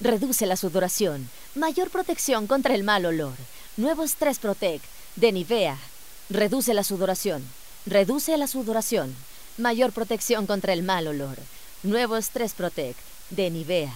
Reduce la sudoración. Mayor protección contra el mal olor. Nuevo Stress Protect de Nivea. Reduce la sudoración. Reduce la sudoración. Mayor protección contra el mal olor. Nuevo Stress Protect de Nivea.